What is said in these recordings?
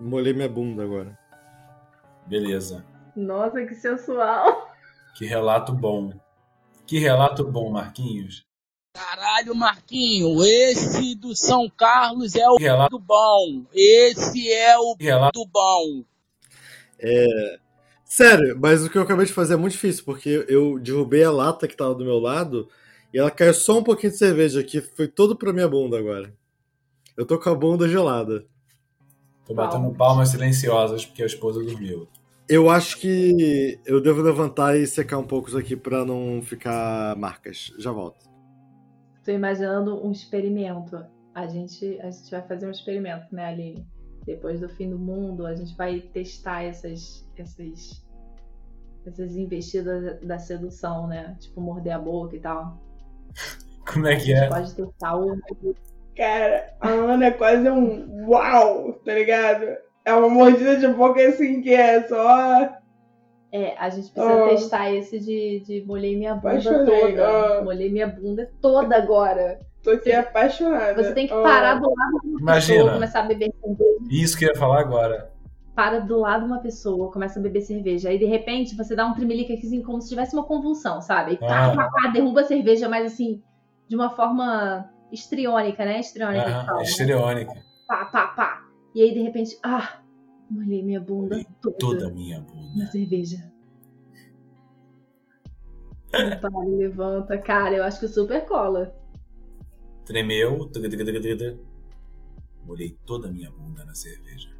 molhei minha bunda agora. Beleza. Nossa, que sensual. Que relato bom. Que relato bom, Marquinhos. Caralho, Marquinho, esse do São Carlos é o relato bom. Esse é o relato bom. É. Sério, mas o que eu acabei de fazer é muito difícil, porque eu derrubei a lata que tava do meu lado e ela caiu só um pouquinho de cerveja aqui, foi todo pra minha bunda agora. Eu tô com a bunda gelada. Tô batendo palmas silenciosas porque a esposa dormiu. Eu acho que eu devo levantar e secar um pouco isso aqui pra não ficar marcas. Já volto. Tô imaginando um experimento. A gente, a gente vai fazer um experimento, né, Aline? Depois do fim do mundo, a gente vai testar essas, essas, essas investidas da sedução, né? Tipo, morder a boca e tal. Como é A que gente é? pode testar o. Cara, a Ana é quase um uau, tá ligado? É uma mordida de boca assim que é só. É, a gente precisa Ah. testar esse de, de molhei minha bunda Apaixonei, toda. ah. Molhei minha bunda toda agora. Tô aqui apaixonada. Você tem que Ah. parar do lado de uma Imagina. pessoa, começar a beber cerveja. Isso que eu ia falar agora. Para do lado de uma pessoa, começa a beber cerveja. Aí, de repente, você dá um tremelique aqui, como se tivesse uma convulsão, sabe? Pá, Ah. pá, pá, derruba a cerveja, mas assim, de uma forma histriônica, né? Aham, fala, né? Estereônica. Pá, pá, pá. E aí, de repente, ah, molhei minha bunda Molhei toda, Toda a minha na bunda. cerveja. E para, levanta. Cara, eu acho que super cola. Tremeu. Molhei toda a minha bunda na cerveja.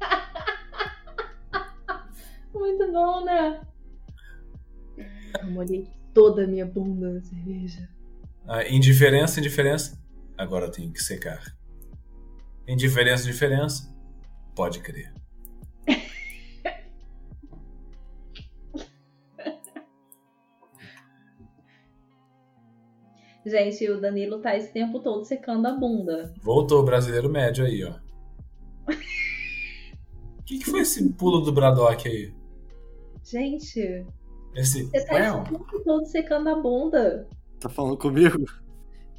Muito bom, né? Eu molhei toda a minha bunda na cerveja. Ah, indiferença, indiferença. Agora tenho que secar. Indiferença, indiferença. Pode crer. Gente, o Danilo tá esse tempo todo secando a bunda. Voltou o brasileiro médio aí, ó. O que, que foi esse pulo do Braddock aí? Gente, Esse. você tá esse tempo todo secando a bunda. Tá falando comigo?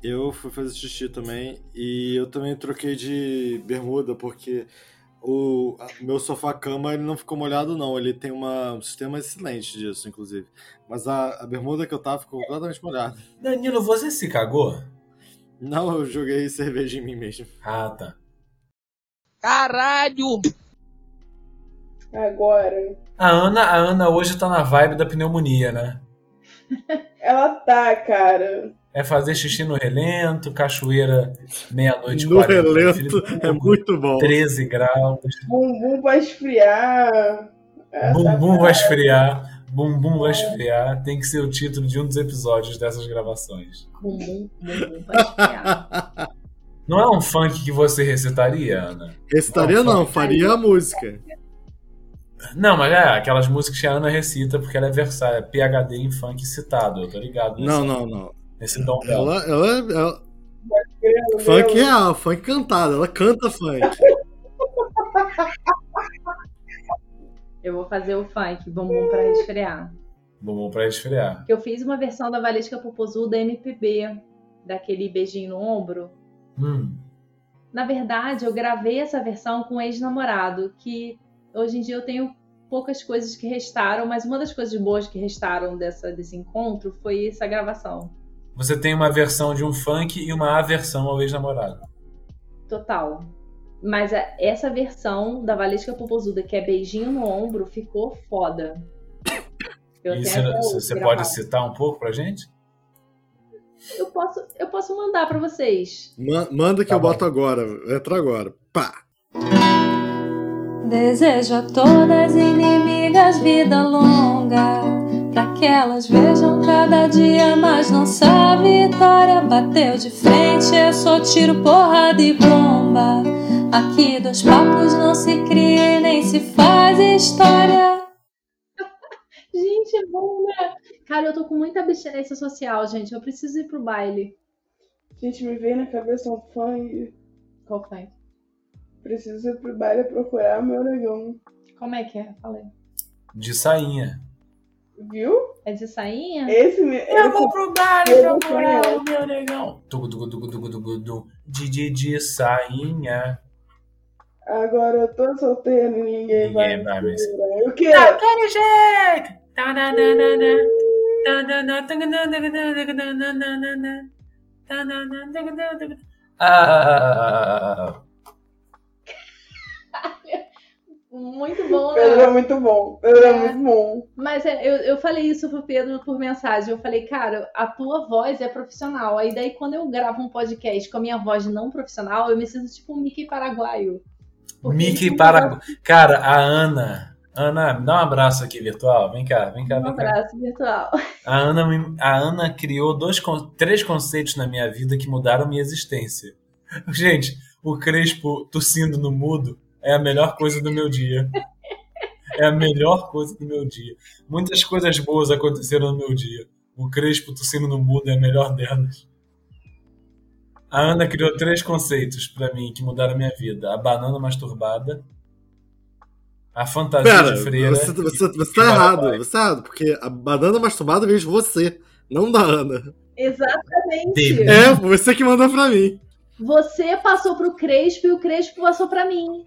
Eu fui fazer xixi também e eu também troquei de bermuda porque o a- meu sofá-cama ele não ficou molhado não, ele tem uma, um sistema excelente disso, inclusive. Mas a, a bermuda que eu tava ficou completamente molhada. Danilo, você se cagou? Não, eu joguei cerveja em mim mesmo. Ah, tá. Caralho! Agora. A Ana, a Ana hoje tá na vibe da pneumonia, né? Ela tá, cara. É fazer xixi no relento, cachoeira meia-noite. No 40, relento é muito bom. 13 graus. Bumbum vai esfriar. Essa Bumbum vai esfriar. Bumbum vai esfriar. Tem que ser o título de um dos episódios dessas gravações. Bumbum, bumbum pra esfriar. Não é um funk que você recitaria, Ana? Recitaria Não, não, faria a música. Não, mas é aquelas músicas que a Ana recita porque ela é versátil, é PHD em funk citado, eu tô ligado nesse, Não, não, não. nesse dom dela. Ela, ela, ela Meu funk real, funk cantado, ela canta funk. Eu vou fazer o funk, bumbum pra resfriar. Bumbum pra esfriar. Que eu fiz uma versão da Valesca Popozuda MPB, daquele beijinho no ombro. Hum, Na verdade, eu gravei essa versão com um ex-namorado, que hoje em dia eu tenho poucas coisas que restaram, mas uma das coisas boas que restaram dessa, desse encontro foi essa gravação. Você tem uma versão de um funk e uma aversão ao ex-namorado. Total. Mas a- essa versão da Valesca Popozuda, que é beijinho no ombro, ficou foda. Eu E tenho você, pode citar um pouco pra gente? Eu posso, eu posso mandar pra vocês. Ma- Manda que Tá eu bom. boto agora, entra agora. Pá! Desejo a todas inimigas vida longa, pra que elas vejam cada dia mais nossa vitória. Bateu de frente, é só tiro, porrada e bomba. Aqui dos papos não se cria nem se faz história. Gente, é bom, né? Cara, eu tô com muita abstinência social, gente. Eu preciso ir pro baile. Gente, me veio na cabeça um funk. Qual foi? Preciso ir pro baile procurar meu negão. Como é que é? Falei. De sainha. Viu? É de sainha? Esse me. Eu vou pro baile Eu procurar o meu negão. Tugu, tugu, tugu, tugu, tugu, tugu. De, de, de sainha. Agora eu tô solteiro e ninguém, Ninguém vai vai me me segurar. O quê? Daquele jeito! Ah, Muito bom, Pedro né? é muito bom. Pedro é, É. muito bom. Mas é, eu, eu falei isso pro Pedro por mensagem. Eu falei, cara, a tua voz é profissional. Aí daí, quando eu gravo um podcast com a minha voz não profissional, eu me sinto tipo um Mickey paraguaio. Porque Mickey ele para. Cara, a Ana. Ana, me dá um abraço aqui virtual. Vem cá, vem cá, Um vem cá. abraço virtual. A Ana, a Ana criou dois, três conceitos na minha vida que mudaram minha existência. Gente, o Crespo tossindo no mudo é a melhor coisa do meu dia. É a melhor coisa do meu dia. Muitas coisas boas aconteceram no meu dia. O Crespo tossindo no mudo é a melhor delas. A Ana criou três conceitos pra mim que mudaram minha vida: a banana masturbada, a fantasia Pera, de freira. você, você, você e tá errado. Você tá errado, porque a banana masturbada veio de você, não da Ana. Exatamente. É, você que mandou pra mim. Você passou pro Crespo e o Crespo passou pra mim.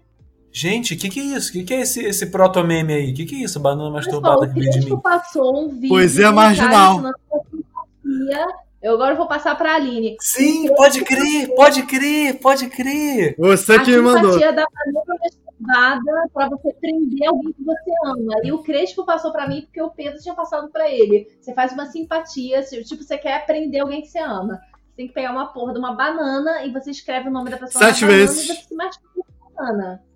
Gente, o que, que é isso? O que, que é esse, esse proto-meme aí? O que, que é isso? Banana masturbada o que veio de mim. Crespo passou um vídeo. Poesia do marginal. a. Eu agora vou passar pra Aline. Sim, pode crer, pode crer, pode crer. Você a que me mandou. simpatia da banana masturbada pra você prender alguém que você ama. E o Crespo passou pra mim porque o Pedro tinha passado pra ele. Você faz uma simpatia, tipo, você quer prender alguém que você ama. Você tem que pegar uma porra de uma banana e você escreve o nome da pessoa Sete na banana vezes. e você se masturba com a banana.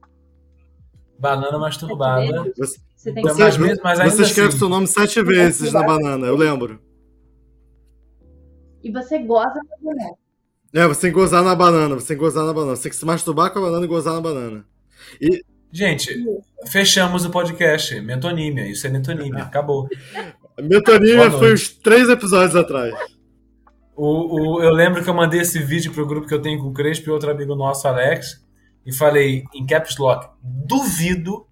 Banana masturbada. Você, Você tem que mas mesmo- mas ainda você escreve assim- seu nome sete vezes na banana, eu lembro. E você goza da banana. É, você tem que gozar na banana, você tem que gozar na banana. Você tem que se masturbar com a banana e gozar na banana. Gente, fechamos o podcast. Metonímia, isso é metonímia, acabou. Metonímia foi uns três episódios atrás. O, o- eu lembro que eu mandei esse vídeo pro grupo que eu tenho com o Crespo e outro amigo nosso, Alex, e falei em caps lock, duvido.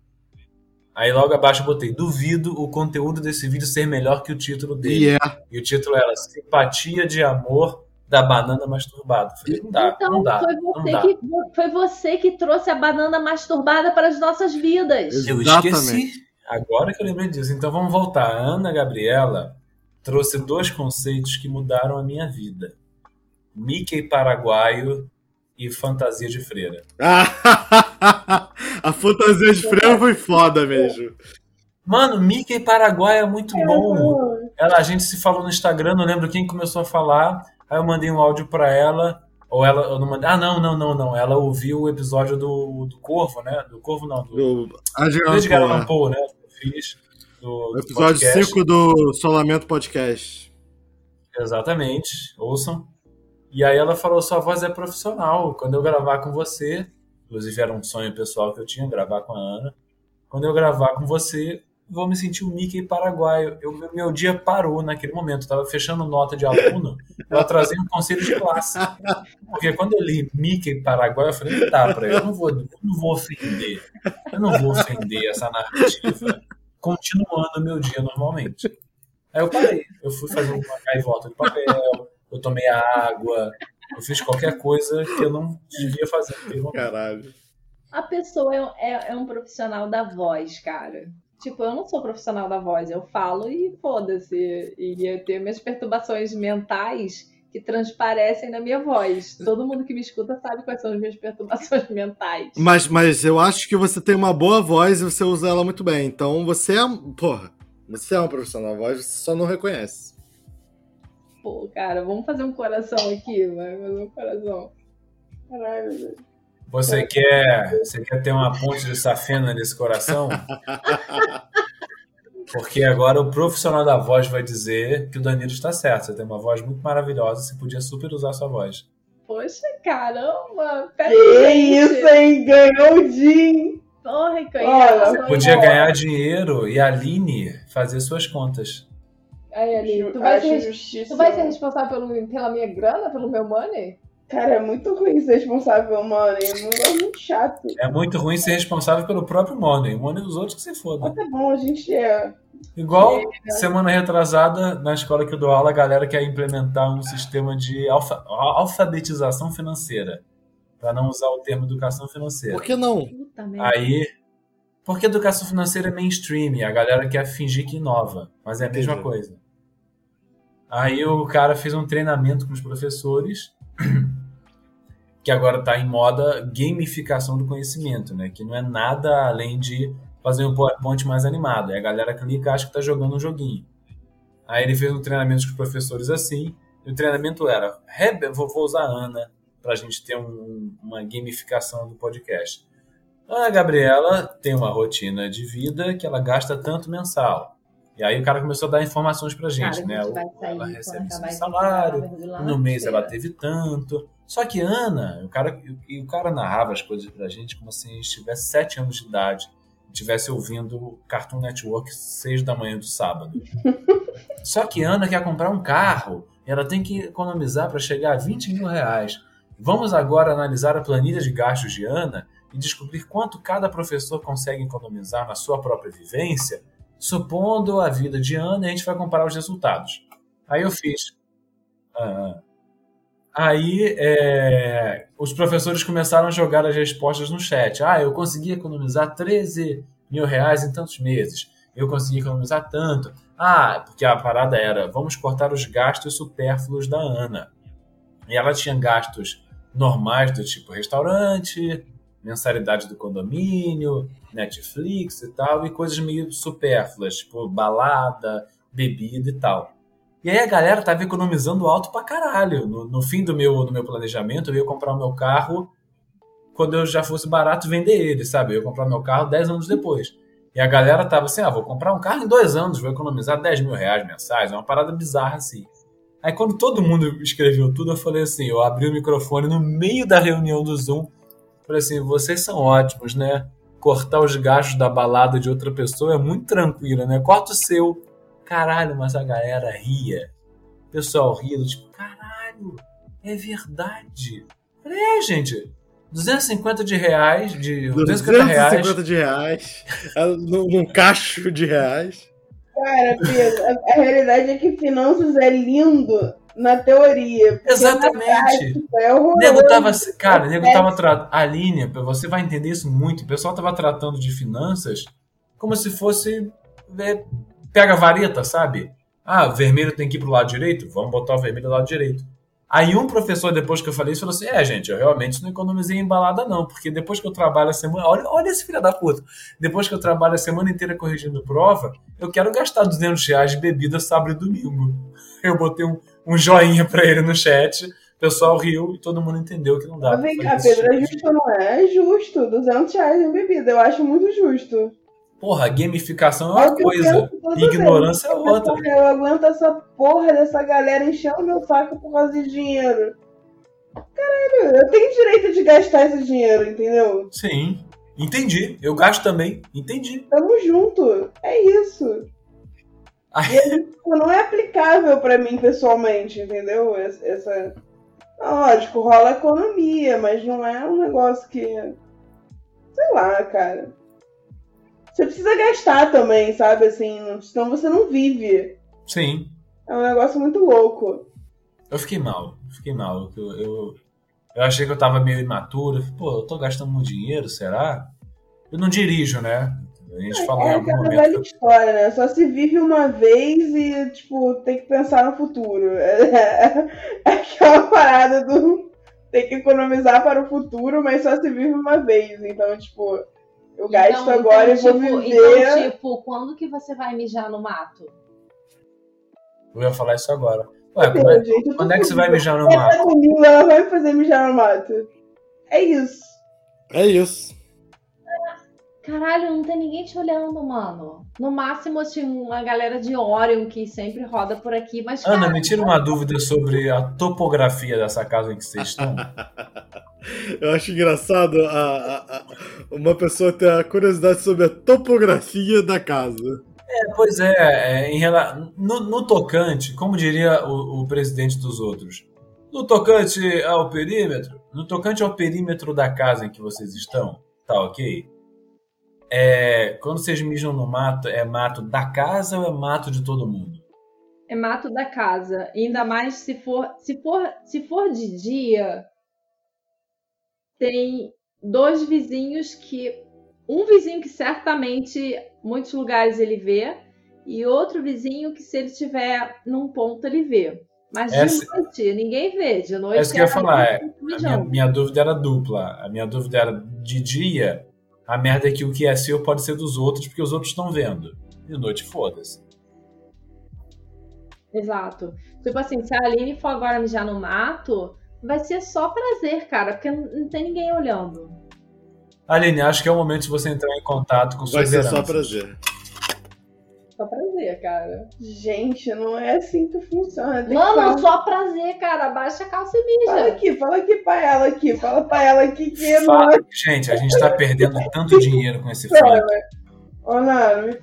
Aí logo abaixo eu botei, duvido o conteúdo desse vídeo ser melhor que o título dele. E é. E o título era Simpatia de Amor da Banana Masturbada. Falei, não dá, Então, não dá, foi, não você dá. que, foi você que trouxe a banana masturbada para as nossas vidas. Eu Exatamente. esqueci. Agora que eu lembrei disso. Então vamos voltar. A Ana Gabriela trouxe dois conceitos que mudaram a minha vida: Mickey paraguaio e fantasia de freira. a fantasia de freira foi foda mesmo. Mano, Mickey paraguaio é muito bom. Ela, a gente se falou no Instagram, não lembro quem começou a falar. Aí eu mandei um áudio pra ela. Ou ela, eu não mandei. Ah, não, não, não, não. Ela ouviu o episódio do, do Corvo, né? Do Corvo não, do O Adriano Edgar Allan né? Poe, né? Fiz. Do, O do episódio podcast. 5 do Solamento Podcast. Exatamente, ouçam. E aí ela falou: sua voz é profissional. Quando eu gravar com você, inclusive era um sonho pessoal que eu tinha, gravar com a Ana. Quando eu gravar com você, vou me sentir o Mickey paraguaio. Eu, meu- dia parou naquele momento. Eu tava fechando nota de aluno, eu atrasei um conselho de classe. Porque quando eu li Mickey paraguaio, eu falei: dá pra eu, não vou, eu não vou ofender. Eu não vou ofender essa narrativa, continuando meu dia normalmente. Aí eu parei. Eu fui fazer uma gaivota de papel, eu tomei água, eu fiz qualquer coisa que eu não devia fazer. Caralho. A pessoa é, é- é um profissional da voz, cara. Tipo, eu não sou profissional da voz, eu falo e foda-se. E eu tenho minhas perturbações mentais que transparecem na minha voz. Todo mundo que me escuta sabe quais são as minhas perturbações mentais. Mas, mas eu acho que você tem uma boa voz e você usa ela muito bem. Então você é. Porra, você é um profissional da voz, você só não reconhece. Pô, cara, vamos fazer um coração aqui, vai fazer um coração. Caralho, meu Deus. Você quer, você quer ter uma ponte de safena nesse coração? Porque agora o profissional da voz vai dizer que o Danilo está certo. Você tem uma voz muito maravilhosa, você podia super usar a sua voz. Poxa, caramba! Pera Que gente. isso, hein? Ganhou o Jim. Porra, Olha, canhão. Podia ganhar dinheiro e a Aline fazer suas contas. Aí, Aline, tu vai, ser, justiça. tu vai ser responsável pelo, pela minha grana, pelo meu money? Cara, é muito ruim ser responsável, mano. É negócio muito chato. É muito ruim ser responsável pelo próprio Money. O Money dos outros que se foda. Mas tá bom, a gente é. Igual semana retrasada, na escola que eu dou aula, a galera quer implementar um sistema de alfa- alfabetização financeira. para não usar o termo educação financeira. Por que não? Aí, porque educação financeira é mainstream, a galera quer fingir que inova, mas é a mesma Entendi. coisa. Aí o cara fez um treinamento com os professores, que agora está em moda gamificação do conhecimento, né? Que não é nada além de fazer um PowerPoint mais animado. Aí a galera clica acha que está jogando um joguinho. Aí ele fez um treinamento com os professores assim, e o treinamento era, "Rebe- vou, vou usar a Ana para a gente ter um- uma gamificação do podcast. A Gabriela tem uma rotina de vida que ela gasta tanto mensal. E aí o cara começou a dar informações pra gente, Cara, né? a gente ela sair quando recebe esse salário, no mês ela teve tanto. Só que Ana, o cara, e o cara narrava as coisas pra gente como se a gente tivesse sete anos de idade e estivesse ouvindo Cartoon Network seis da manhã do sábado. Só que Ana quer comprar um carro e ela tem que economizar para chegar a 20 mil reais. Vamos agora analisar a planilha de gastos de Ana e descobrir quanto cada professor consegue economizar na sua própria vivência, supondo a vida de Ana, e a gente vai comparar os resultados. Aí eu fiz. Ah, Aí é, os professores começaram a jogar as respostas no chat. Ah, eu consegui economizar 13 mil reais em tantos meses. Eu consegui economizar tanto. Ah, porque a parada era, vamos cortar os gastos supérfluos da Ana. E ela tinha gastos normais do tipo restaurante, mensalidade do condomínio, Netflix e tal, e coisas meio supérfluas, tipo balada, bebida e tal. E aí a galera tava economizando alto pra caralho. No, no fim do meu, do meu planejamento, eu ia comprar o meu carro quando eu já fosse barato vender ele, sabe? Eu ia comprar meu carro 10 anos depois. E a galera tava assim, ah, vou comprar um carro em dois anos, vou economizar 10 mil reais mensais. É uma parada bizarra assim. Aí quando todo mundo escreveu tudo, eu falei assim, eu abri o microfone no meio da reunião do Zoom. Falei assim, vocês são ótimos, né? Cortar os gastos da balada de outra pessoa é muito tranquilo, né? Corta o seu. Caralho, mas a galera ria. O pessoal ria, tipo, caralho, é verdade. Falei, é, gente, 250 de reais, de 250 reais. 250 de reais. num, num cacho de reais. Cara, Pedro, a, a realidade é que finanças é lindo na teoria. Exatamente. É O nego tava, cara, nego tava tratando. A Aline, você vai entender isso muito. O pessoal tava tratando de finanças como se fosse. é, pega vareta, sabe? Ah, vermelho tem que ir pro lado direito? Vamos botar o vermelho do lado direito. Aí um professor, depois que eu falei isso, falou assim: É, gente, eu realmente não economizei em balada, não, porque depois que eu trabalho a semana. Olha, olha esse filho da puta. Depois que eu trabalho a semana inteira corrigindo prova, eu quero gastar 200 reais de bebida sábado e domingo. Eu botei um, um joinha pra ele no chat, o pessoal riu e todo mundo entendeu que não dá. Vem cá, Pedro, é justo ou não é? É justo. 200 reais em bebida. Eu acho muito justo. Porra, gamificação é É uma eu coisa, ignorância é outra. Porra, Eu aguento essa porra dessa galera enchendo o meu saco por causa de dinheiro. Caralho, eu tenho direito de gastar esse dinheiro, entendeu? Sim, entendi. Eu gasto também, entendi. Tamo junto. É isso. Tipo, não é aplicável pra mim pessoalmente, entendeu? Essa. Não, lógico, rola economia, mas não é um negócio que. Sei lá, cara. Você precisa gastar também, sabe? Assim, não- senão você não vive. Sim, É um negócio muito louco. eu fiquei mal, fiquei mal. Eu, eu, eu achei que eu tava meio imaturo. Pô, eu tô gastando muito dinheiro, será? Eu não dirijo, né? A gente falou em É algum aquela momento. velha história, né? Só se vive uma vez e, tipo, tem que pensar no futuro. É, é aquela parada do tem que economizar para o futuro, mas só se vive uma vez. Então, tipo, eu gasto Então- agora então, e vou tipo, viver. Então, tipo, quando que você vai mijar no mato? Eu ia falar isso agora. Ué, como é, Gente, quando é que você vai mijar no mato? tá ela vai me fazer mijar no mato. É isso. É isso. Caralho, não tem ninguém te olhando, mano. No máximo, tinha uma galera de Orion que sempre roda por aqui, mas. Ana, cara, me tira uma dúvida sobre a topografia dessa casa em que vocês estão. Eu acho engraçado a, a- a- uma pessoa ter a curiosidade sobre a topografia da casa. É, pois é, é, em rela... no, no tocante, como diria o, o presidente dos outros, no tocante ao perímetro, no tocante ao perímetro da casa em que vocês estão, tá ok? É, quando vocês mijam no mato, é mato da casa ou é mato de todo mundo? É mato da casa. Ainda mais se for, se for, se for de dia. tem dois vizinhos que. Um vizinho que certamente muitos lugares ele vê, e outro vizinho que, se ele estiver num ponto, ele vê. Mas Essa- de noite, ninguém vê. De noite. É isso que eu ia é falar. é, minha, minha dúvida era dupla. A minha dúvida era de dia, a merda é que o que é seu pode ser dos outros, porque os outros estão vendo. De noite, foda-se. Exato. Tipo assim, se a Aline for agora mijar no mato, vai ser só prazer, cara, porque não, tem ninguém olhando. Aline, acho que é o momento de você entrar em contato com Vai suas ser só prazer. Só prazer, cara. Gente, não é assim que funciona. Tem que Mano, falar- só prazer, cara. Baixa a calça e Fala mija. aqui, fala aqui pra ela aqui. Fala pra ela aqui que não Fala- é. Gente, a gente tá perdendo tanto dinheiro com esse funk. Ô, Nara, me.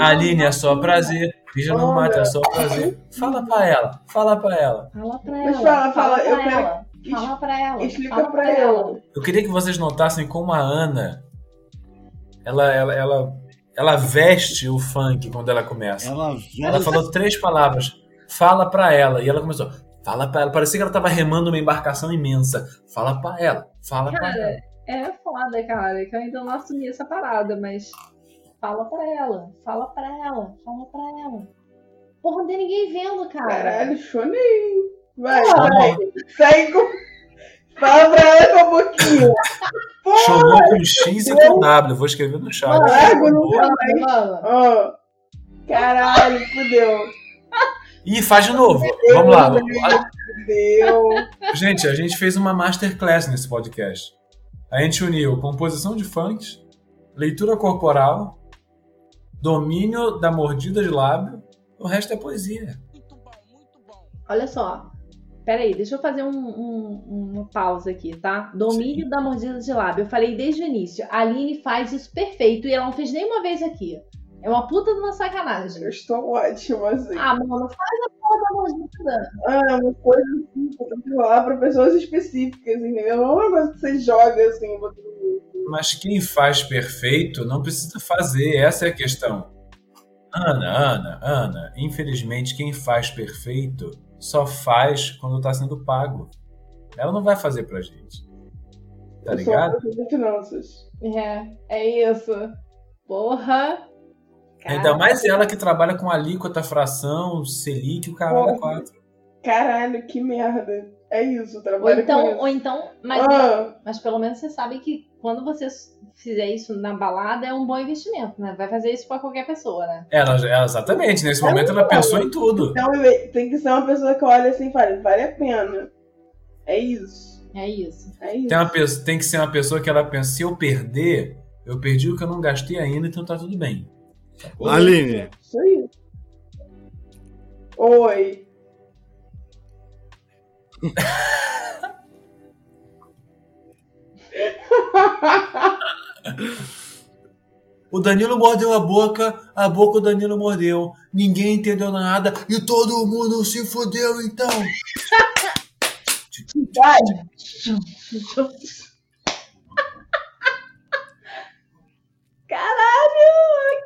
Aline, é só prazer. Mija no Olha. mato, é só prazer. Fala pra ela, fala pra ela. Fala pra Mas ela. fala, fala, pra eu quero- ela. Fala pra ela. Explica fala pra ela. Eu queria que vocês notassem como a Ana ela, ela, ela, ela veste o funk quando ela começa. Ela, Ela falou três palavras. Fala pra ela. E ela começou. Fala pra ela. Parecia que ela tava remando uma embarcação imensa. Fala pra ela. Fala pra Cara, ela. é foda, cara, que eu ainda não assumi essa parada, mas fala pra ela. Fala pra ela. Fala pra ela. Porra, não tem ninguém vendo, cara. Caralho, chonei. Vai, vai. Com. Fala pra ela com a boquinha. Chamou com X e com W. Vou escrever no chat. Água no Mano, mano. Ó. Caralho, fudeu. Ih, faz de novo. Vamos lá. Fudeu. Gente, a gente fez uma masterclass nesse podcast. A gente uniu composição de funks, leitura corporal, domínio da mordida de lábio. O resto é poesia. Muito bom, muito bom. Olha só. Peraí, deixa eu fazer um- um- uma pausa aqui, tá? Domínio da mordida de lábio. Eu falei desde o início. A Aline faz isso perfeito e ela não fez nenhuma vez aqui. É uma puta de uma sacanagem. Eu estou ótimo, assim. Ah, mano, faz a porra da mordida. Ah, é uma coisa assim, que falar pra pessoas específicas, entendeu? Não é uma coisa que você joga assim, Mas quem faz perfeito não precisa fazer, essa é a questão. Ana, Ana, Ana, infelizmente quem faz perfeito só faz quando tá sendo pago. Ela não vai fazer pra gente. Tá eu ligado? finanças. É, é isso. Porra. Ainda mais ela que trabalha com alíquota, fração, Selic, o caralho é quatro. Caralho, que merda. É isso, Ou trabalho com então, isso. ou então, mas, Ah, mas pelo menos você sabe que quando você fizer isso na balada é um bom investimento, né? Vai fazer isso pra qualquer pessoa, né? Ela, ela- exatamente, nesse momento ela pensou em tudo. então tem que ser uma pessoa que olha assim e fala, vale a pena. É isso. É isso. É isso. Tem, uma pessoa- tem que ser uma pessoa que ela pensa, se eu perder, eu perdi o que eu não gastei ainda, então tá tudo bem. Sacou? Aline, Isso aí. Oi. O Danilo mordeu a boca, a boca o Danilo mordeu. Ninguém entendeu nada e todo mundo se fodeu então. Caralho,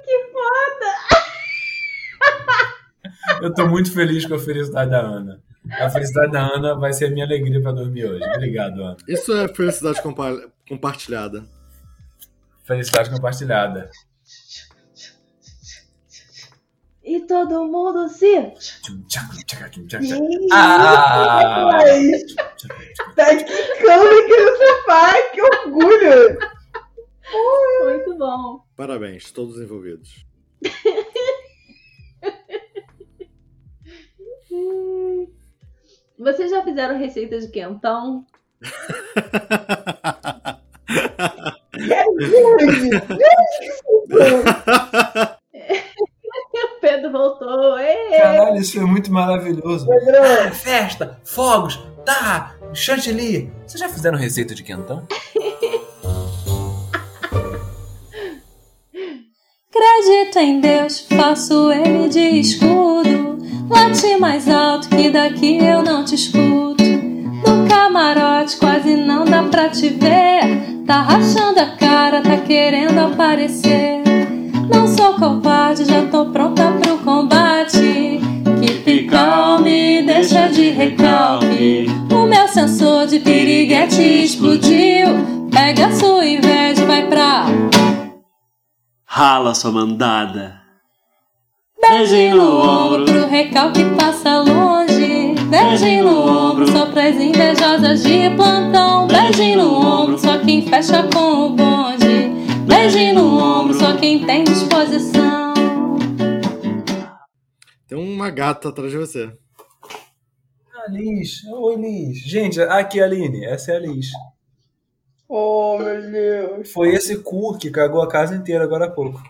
que foda! Eu tô muito feliz com a felicidade da Ana. A felicidade da Ana vai ser a minha alegria pra dormir hoje. Obrigado, Ana. isso é felicidade compa- compartilhada. Felicidade compartilhada. E todo mundo se. Ah! Tá quicando aqui no sofá, que orgulho. Muito bom. Parabéns, todos envolvidos. Vocês já fizeram receita de quentão? O Pedro voltou. Caralho, isso foi muito maravilhoso. Pedrão, Ah, festa, fogos, tá, chantilly. Vocês já fizeram receita de quentão? Acredito em Deus, faço ele de escudo. Late mais alto que daqui eu não te escuto. No camarote quase não dá pra te ver. Tá rachando a cara, tá querendo aparecer. Não sou covarde, já tô pronta pro combate. Que picão me deixa de recalque. O meu sensor de piriguete é explodiu. Pega a sua inveja e vai pra. Rala sua mandada. Beijinho no ombro pro recalque passa longe. Beijinho no ombro só pras invejosas de plantão. Beijinho no ombro só quem fecha com o bonde. Beijinho no ombro só quem tem disposição. Tem uma gata atrás de você. Ah, Liz. Oi, Liz. Gente, aqui é a Aline. Essa é a Liz. Oh, meu Deus. Foi esse cu que cagou a casa inteira agora há pouco.